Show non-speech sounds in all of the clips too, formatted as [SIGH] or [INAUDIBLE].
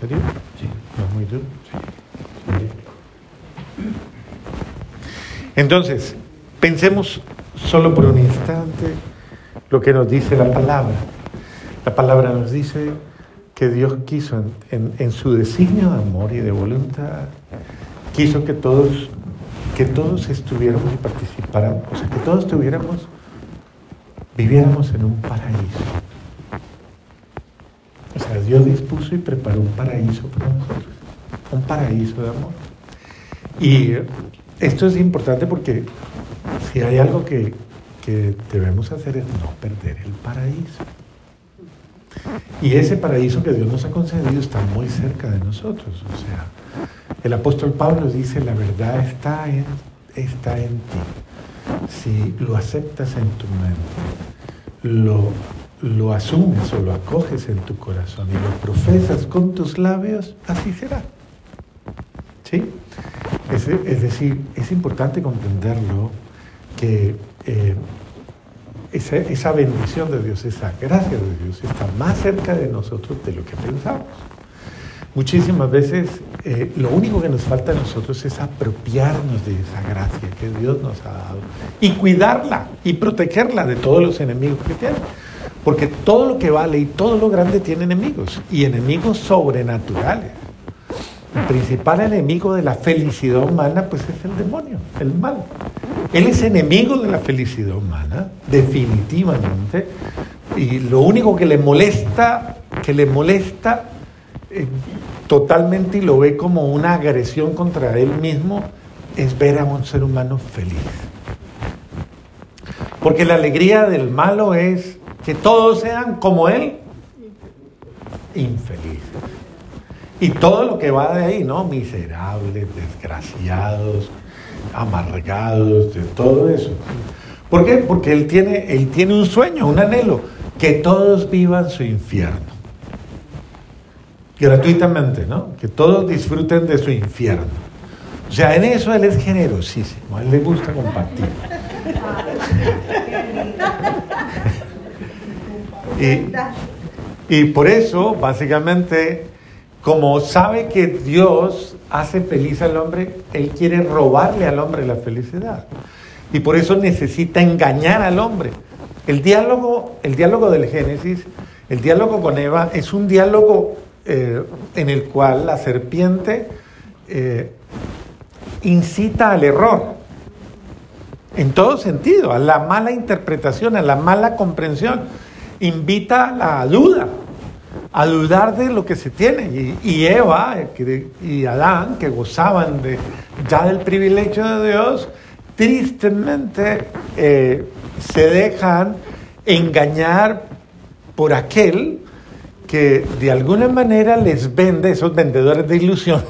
serio? Sí. ¿No es muy duro? Sí. Entonces, pensemos solo por un instante lo que nos dice la palabra. La palabra nos dice que Dios quiso en, su designio de amor y de voluntad, quiso que todos, que todos estuviéramos y participáramos, o sea, que todos estuviéramos, viviéramos en un paraíso. Dios dispuso y preparó un paraíso para nosotros, un paraíso de amor. Y esto es importante porque si hay algo que, que debemos hacer es no perder el paraíso. Y ese paraíso que Dios nos ha concedido está muy cerca de nosotros. O sea, el apóstol Pablo dice, la verdad está en, está en ti. Si lo aceptas en tu mente, lo, lo asumes o lo acoges en tu corazón y lo profesas con tus labios, así será. ¿Sí? Es, decir, es importante comprenderlo que eh, esa, bendición de Dios, esa gracia de Dios está más cerca de nosotros de lo que pensamos. Muchísimas veces eh, lo único que nos falta a nosotros es apropiarnos de esa gracia que Dios nos ha dado y cuidarla y protegerla de todos los enemigos que tiene. Porque todo lo que vale y todo lo grande tiene enemigos y enemigos sobrenaturales. El principal enemigo de la felicidad humana pues es el demonio, el mal. Él es enemigo de la felicidad humana, definitivamente, y lo único que le molesta, que le molesta eh, totalmente y lo ve como una agresión contra él mismo, es ver a un ser humano feliz. Porque la alegría del malo es que todos sean como él, infelices. Y todo lo que va de ahí, ¿no? Miserables, desgraciados, amargados, de todo eso. ¿Por qué? Porque él tiene, él tiene un sueño, un anhelo, que todos vivan su infierno. Gratuitamente, ¿no? Que todos disfruten de su infierno. O sea, en eso él es generosísimo, a él le gusta compartir. Y, por eso, básicamente, como sabe que Dios hace feliz al hombre, Él quiere robarle al hombre la felicidad. Y por eso necesita engañar al hombre. El diálogo, el diálogo del Génesis, el diálogo con Eva, es un diálogo eh, en el cual la serpiente eh, incita al error, en todo sentido, a la mala interpretación, a la mala comprensión, invita a la duda a dudar de lo que se tiene. Y, Eva y Adán, que gozaban de, ya del privilegio de Dios, tristemente eh, se dejan engañar por aquel que de alguna manera les vende, esos vendedores de ilusión,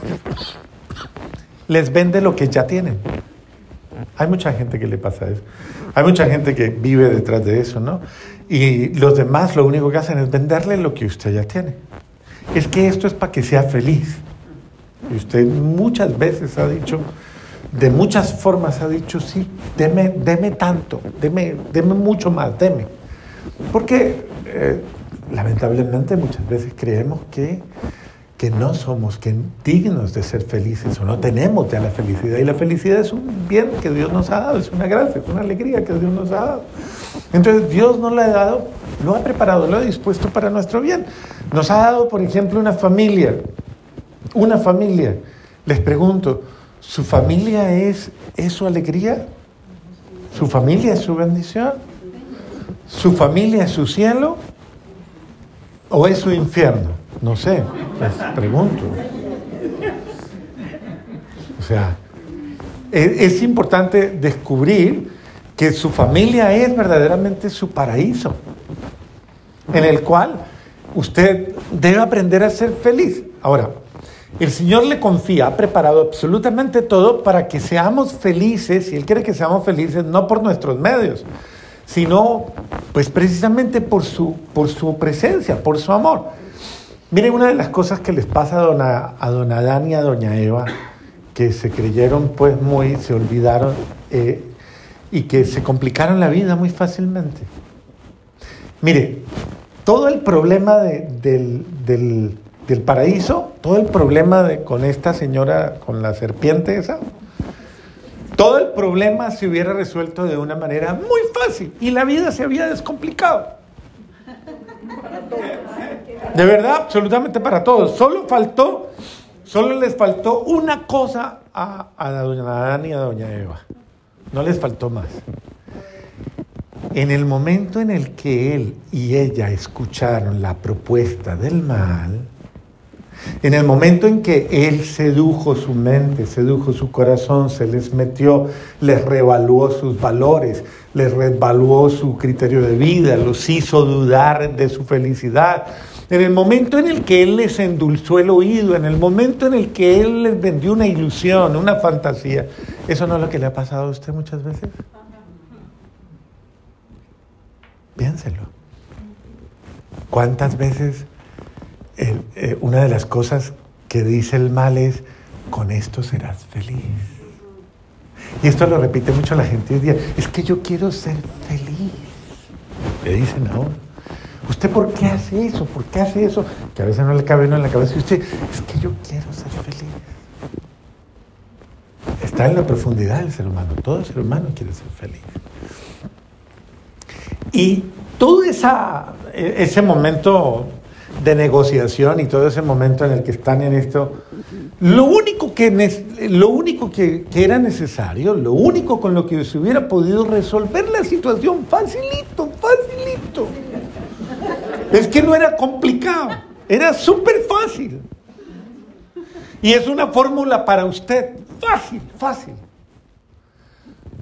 [LAUGHS] les vende lo que ya tienen. Hay mucha gente que le pasa eso. Hay mucha gente que vive detrás de eso, ¿no? Y los demás lo único que hacen es venderle lo que usted ya tiene. Es que esto es para que sea feliz. Y usted muchas veces ha dicho, de muchas formas ha dicho, sí, deme, deme tanto, deme, deme mucho más, deme. Porque eh, lamentablemente muchas veces creemos que, que no somos que dignos de ser felices o no tenemos ya la felicidad. Y la felicidad es un bien que Dios nos ha dado, es una gracia, es una alegría que Dios nos ha dado. Entonces Dios nos lo ha dado, lo ha preparado, lo ha dispuesto para nuestro bien. Nos ha dado, por ejemplo, una familia. Una familia. Les pregunto, ¿su familia es, su alegría? ¿Su familia es su bendición? ¿Su familia es su cielo? ¿O es su infierno? No sé, les pregunto. O sea, es, es importante descubrir que su familia es verdaderamente su paraíso, en el cual usted debe aprender a ser feliz. Ahora, el Señor le confía, ha preparado absolutamente todo para que seamos felices, y Él quiere que seamos felices no por nuestros medios, sino pues precisamente por su, por su presencia, por su amor. Miren una de las cosas que les pasa a don, a Adán y a doña Eva, que se creyeron pues muy, se olvidaron, eh, y que se complicaron la vida muy fácilmente. Mire, todo el problema del, del paraíso todo el problema de, con esta señora, con la serpiente esa, todo el problema se hubiera resuelto de una manera muy fácil y la vida se había descomplicado. De verdad, absolutamente para todos. Solo faltó, solo les faltó una cosa a, a doña Adán y a doña Eva. No les faltó más. En el momento en el que él y ella escucharon la propuesta del mal, en el momento en que Él sedujo su mente, sedujo su corazón, se les metió, les revaluó sus valores, les revaluó su criterio de vida, los hizo dudar de su felicidad. En el momento en el que Él les endulzó el oído, en el momento en el que Él les vendió una ilusión, una fantasía, ¿eso no es lo que le ha pasado a usted muchas veces? Piénselo. ¿Cuántas veces eh, una de las cosas que dice el mal es, con esto serás feliz. Y esto lo repite mucho la gente hoy día, es que yo quiero ser feliz. Le dicen ahora, ¿usted por qué hace eso? ¿Por qué hace eso? Que a veces no le cabe uno en la cabeza y usted, es que yo quiero ser feliz. Está en la profundidad del ser humano, todo ser humano quiere ser feliz. Y todo esa, e, ese momento de negociación y todo ese momento en el que están en esto, lo único que, lo único que, que, era necesario, lo único con lo que se hubiera podido resolver la situación, facilito, es que no era complicado, era súper fácil. Y es una fórmula para usted, fácil, fácil.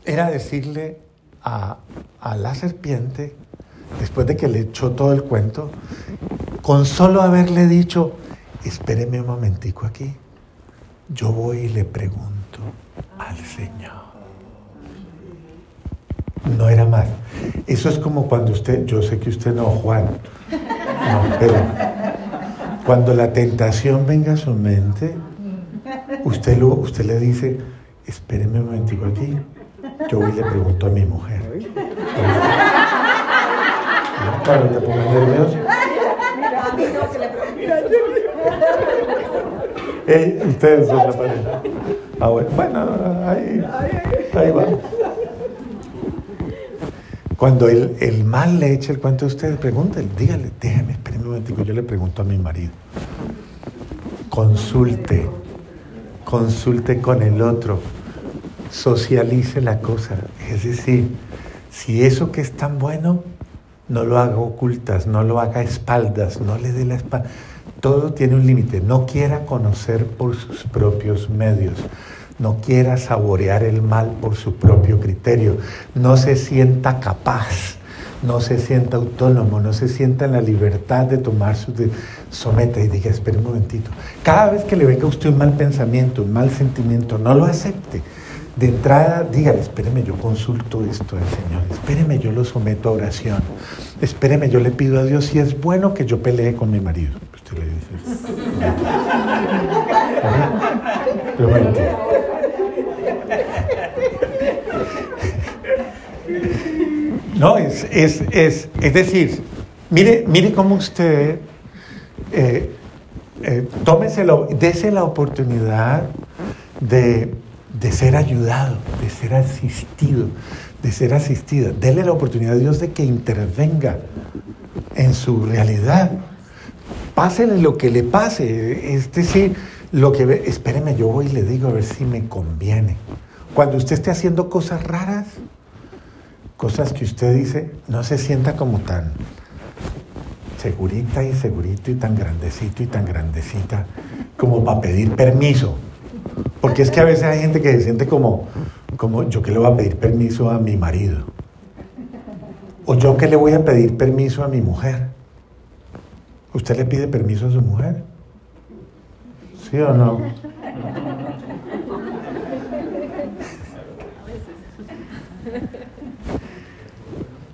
Era decirle a, a la serpiente, después de que le echó todo el cuento, con solo haberle dicho, espéreme un momentico aquí, yo voy y le pregunto al Señor. No era más. Eso es como cuando usted, yo sé que usted no, Juan, no, pero cuando la tentación venga a su mente, usted, lo, usted le dice, espéreme un momentico aquí, yo voy y le pregunto a mi mujer. Te nervioso. Eh, ustedes son la pareja. Ah, bueno, bueno ahí, ahí va. Cuando el, mal le eche el cuento a ustedes, pregúntale, dígale, déjame, espérenme un momentico, yo le pregunto a mi marido. Consulte, consulte con el otro, socialice la cosa. Es decir, si eso que es tan bueno, no lo haga ocultas, no lo haga espaldas, no le dé la espalda. Todo tiene un límite. No quiera conocer por sus propios medios. No quiera saborear el mal por su propio criterio. No se sienta capaz. No se sienta autónomo. No se sienta en la libertad de tomar su... someta y diga, espere un momentito. Cada vez que le venga a usted un mal pensamiento, un mal sentimiento, no lo acepte de entrada, dígale, espéreme, yo consulto esto al Señor, espéreme, yo lo someto a oración, espéreme, yo le pido a Dios si es bueno que yo pelee con mi marido. Usted le dice, No, es, es, es, decir, mire, mire cómo usted, eh, eh, dése la oportunidad de de ser ayudado, de ser asistido, de ser asistida. Dele la oportunidad a Dios de que intervenga en su realidad. Pásele lo que le pase. Es decir, lo que espéreme, yo voy y le digo a ver si me conviene. Cuando usted esté haciendo cosas raras, cosas que usted dice, no se sienta como tan segurita y segurito y tan grandecito y tan grandecita como para pedir permiso. Porque es que a veces hay gente que se siente como, como yo que le voy a pedir permiso a mi marido. O yo que le voy a pedir permiso a mi mujer. ¿Usted le pide permiso a su mujer? ¿Sí o no?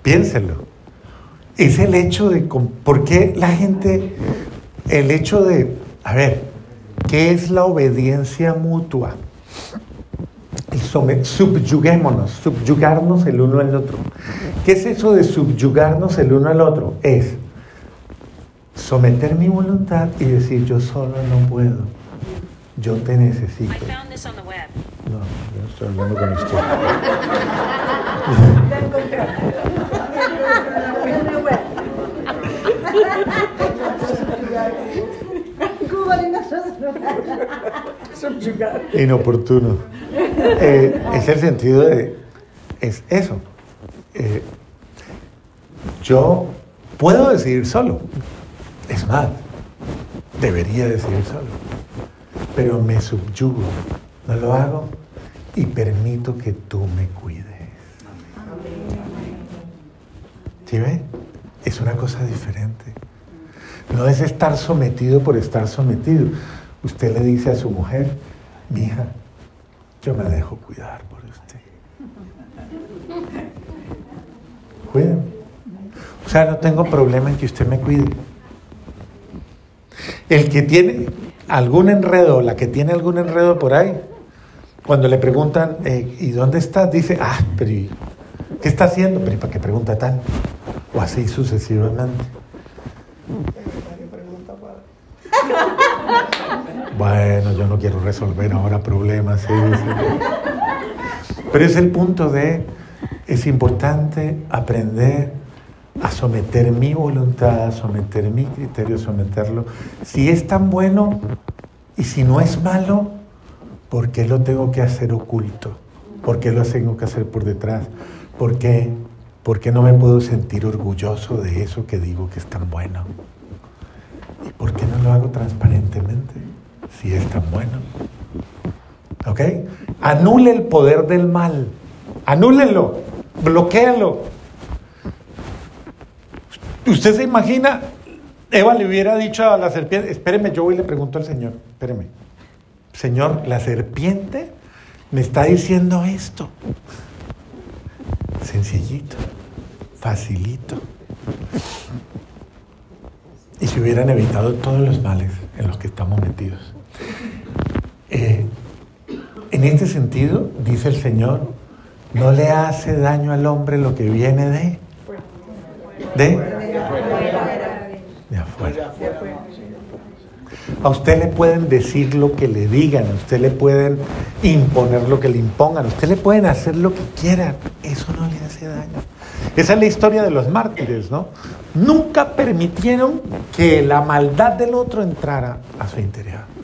Piénselo. Es el hecho de... ¿Por qué la gente... El hecho de... A ver, ¿Qué es la obediencia mutua? Subyuguémonos, subyugarnos el uno al otro. ¿Qué es eso de subyugarnos el uno al otro? Es, someter mi voluntad y decir yo solo no puedo. Yo te necesito. No, yo no estoy hablando con usted. [LAUGHS] [LAUGHS] Inoportuno. Eh, es el sentido de, es eso. Eh, yo puedo decidir solo. Es más, debería decidir solo. Pero me subyugo, no lo hago y permito que tú me cuides. ¿Sí ve? Es una cosa diferente. No es estar sometido por estar sometido. Usted le dice a su mujer, mi hija, yo me dejo cuidar por usted. [LAUGHS] Cuídeme. O sea, no tengo problema en que usted me cuide. El que tiene algún enredo, la que tiene algún enredo por ahí, cuando le preguntan, eh, ¿y dónde estás? Dice, ah, pero ¿qué está haciendo? Pero ¿para qué pregunta tanto? O así sucesivamente. Bueno, yo no quiero resolver ahora problemas. Pero es el punto de, es importante aprender a someter mi voluntad, a someter mi criterio, someterlo. Si es tan bueno y si no es malo, ¿por qué lo tengo que hacer oculto? ¿Por qué lo tengo que hacer por detrás? ¿Por qué? ¿Por qué no me puedo sentir orgulloso de eso que digo que es tan bueno? ¿Y por qué no lo hago transparentemente? Si es tan bueno. ¿Ok? Anule el poder del mal. Anúlenlo. Bloquéalo. Usted se imagina, Eva le hubiera dicho a la serpiente, espéreme, yo voy y le pregunto al Señor, espéreme. Señor, la serpiente me está diciendo esto. Sencillito, facilito y se hubieran evitado todos los males en los que estamos metidos. Eh, en este sentido, dice el Señor, no le hace daño al hombre lo que viene de... ¿De? De afuera. A usted le pueden decir lo que le digan, a usted le pueden imponer lo que le impongan, a usted le pueden hacer lo que quieran. Eso no le hace daño. Esa es la historia de los mártires, ¿no? Nunca permitieron que la maldad del otro entrara a su interior.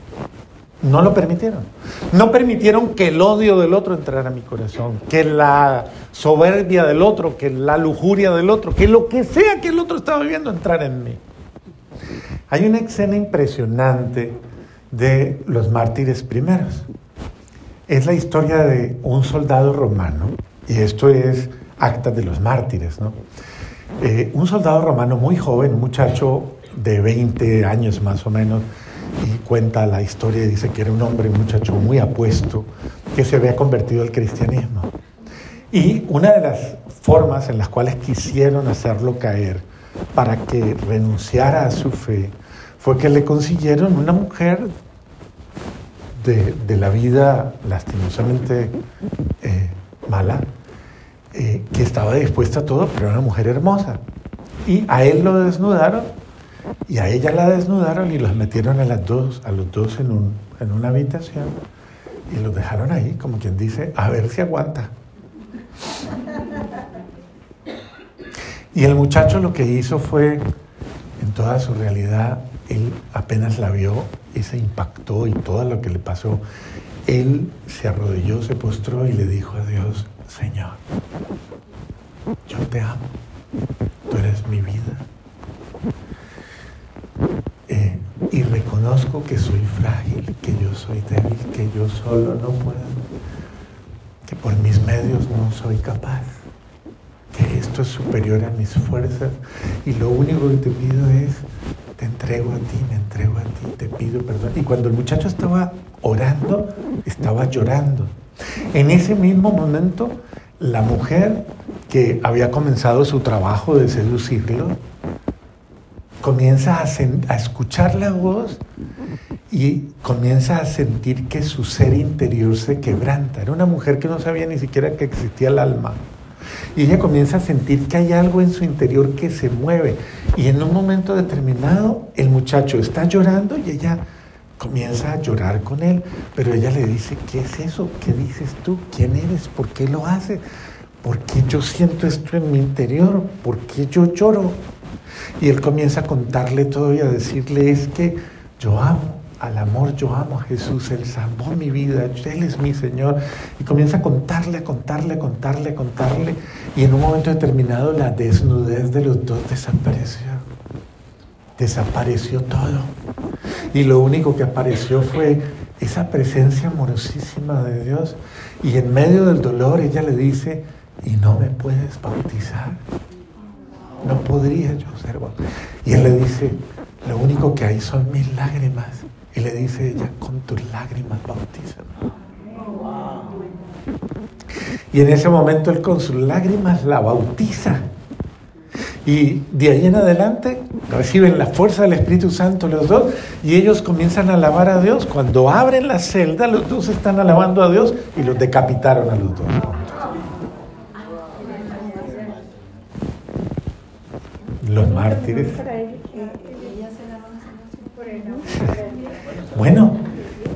No lo permitieron. No permitieron que el odio del otro entrara a mi corazón, que la soberbia del otro, que la lujuria del otro, que lo que sea que el otro estaba viviendo entrara en mí. Hay una escena impresionante de los mártires primeros. Es la historia de un soldado romano, y esto es actas de los mártires, ¿no? Eh, un soldado romano muy joven, un muchacho de 20 años más o menos, y cuenta la historia y dice que era un hombre, un muchacho muy apuesto, que se había convertido al cristianismo. Y una de las formas en las cuales quisieron hacerlo caer para que renunciara a su fe fue que le consiguieron una mujer de, de la vida lastimosamente eh, mala, eh, que estaba dispuesta a todo, pero era una mujer hermosa. Y a él lo desnudaron y a ella la desnudaron y los metieron a, dos, a los dos en, un, en una habitación y los dejaron ahí, como quien dice, a ver si aguanta. Y el muchacho lo que hizo fue, en toda su realidad, él apenas la vio y se impactó y todo lo que le pasó, él se arrodilló, se postró y le dijo a Dios, Señor, yo te amo, tú eres mi vida. Eh, y reconozco que soy frágil, que yo soy débil, que yo solo no puedo, que por mis medios no soy capaz, que esto es superior a mis fuerzas y lo único que te pido es, te entrego a ti, me entrego a ti, te pido perdón. Y cuando el muchacho estaba orando, estaba llorando en ese mismo momento, la mujer que había comenzado su trabajo de seducirlo, comienza a, escuchar la voz y comienza a sentir que su ser interior se quebranta. Era una mujer que no sabía ni siquiera que existía el alma. Y ella comienza a sentir que hay algo en su interior que se mueve. Y en un momento determinado el muchacho está llorando y ella comienza a llorar con él. Pero ella le dice, ¿qué es eso? ¿Qué dices tú? ¿Quién eres? ¿Por qué lo haces? ¿Por qué yo siento esto en mi interior? ¿Por qué yo lloro? Y él comienza a contarle todo y a decirle, es que yo amo al amor, yo amo a Jesús, Él salvó mi vida, Él es mi Señor. Y comienza a contarle, a contarle, a contarle, a contarle. Y en un momento determinado la desnudez de los dos desapareció. Desapareció todo. Y lo único que apareció fue esa presencia amorosísima de Dios. Y en medio del dolor ella le dice, y no me puedes bautizar. No podría yo ser. Y él le dice, lo único que hay son mis lágrimas. Y le dice ella, con tus lágrimas bautízame. Y en ese momento él con sus lágrimas la bautiza. Y de ahí en adelante reciben la fuerza del Espíritu Santo los dos y ellos comienzan a alabar a Dios. Cuando abren la celda, los dos están alabando a Dios y los decapitaron a los dos. Los mártires. Bueno,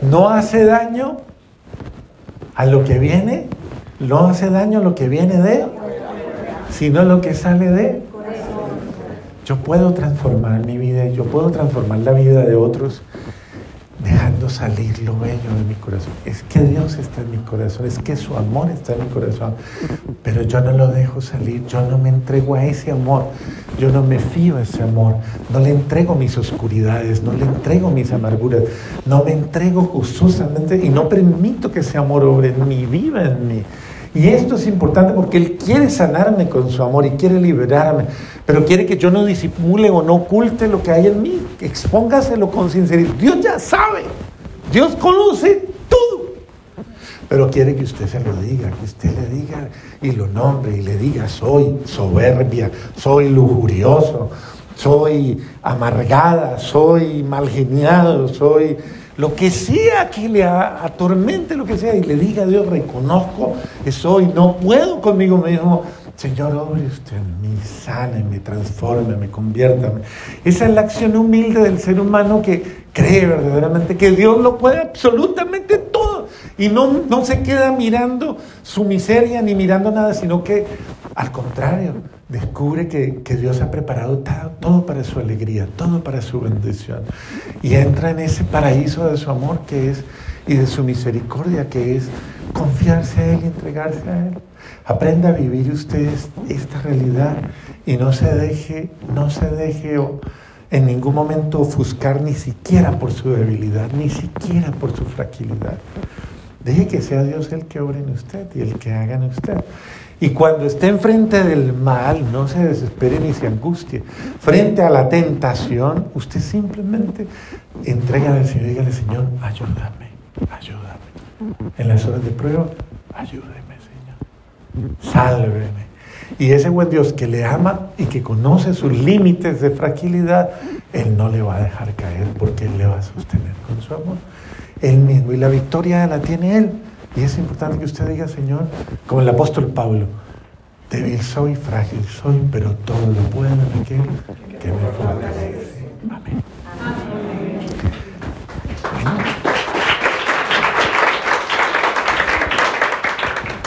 no hace daño a lo que viene, no hace daño a lo que viene de, sino lo que sale de. Yo puedo transformar mi vida, yo puedo transformar la vida de otros salir lo bello de mi corazón. Es que Dios está en mi corazón, es que su amor está en mi corazón, pero yo no lo dejo salir, yo no me entrego a ese amor, yo no me fío a ese amor, no le entrego mis oscuridades, no le entrego mis amarguras, no me entrego gustosamente y no permito que ese amor obre en mí, viva en mí. Y esto es importante porque Él quiere sanarme con su amor y quiere liberarme, pero quiere que yo no disimule o no oculte lo que hay en mí, expóngaselo con sinceridad. Dios ya sabe, Dios conoce todo, pero quiere que usted se lo diga, que usted le diga y lo nombre y le diga, soy soberbia, soy lujurioso, soy amargada, soy mal geniado, soy lo que sea que le atormente, lo que sea, y le diga a Dios, reconozco que soy, no puedo conmigo mismo. Señor, obre usted en mí, me transforme, me convierta. Esa es la acción humilde del ser humano que cree verdaderamente que Dios lo puede absolutamente todo y no, no se queda mirando su miseria ni mirando nada, sino que al contrario, descubre que, Dios ha preparado todo para su alegría, todo para su bendición. Y entra en ese paraíso de su amor que es y de su misericordia que es confiarse a Él y entregarse a Él. Aprenda a vivir usted esta realidad y no se deje, no se deje en ningún momento ofuscar ni siquiera por su debilidad, ni siquiera por su fragilidad. Deje que sea Dios el que obre en usted y el que haga en usted. Y cuando esté enfrente del mal, no se desespere ni se angustie. Frente a la tentación, usted simplemente entrega al Señor y dígale, Señor, ayúdame, ayúdame. En las horas de prueba, ayúdeme. Sálveme. Y ese buen Dios que le ama y que conoce sus límites de fragilidad, Él no le va a dejar caer porque Él le va a sostener con su amor. Él mismo. Y la victoria la tiene Él. Y es importante que usted diga, Señor, como el apóstol Pablo, débil soy, frágil soy, pero todo lo puedo en aquel que me fortalece. Amén.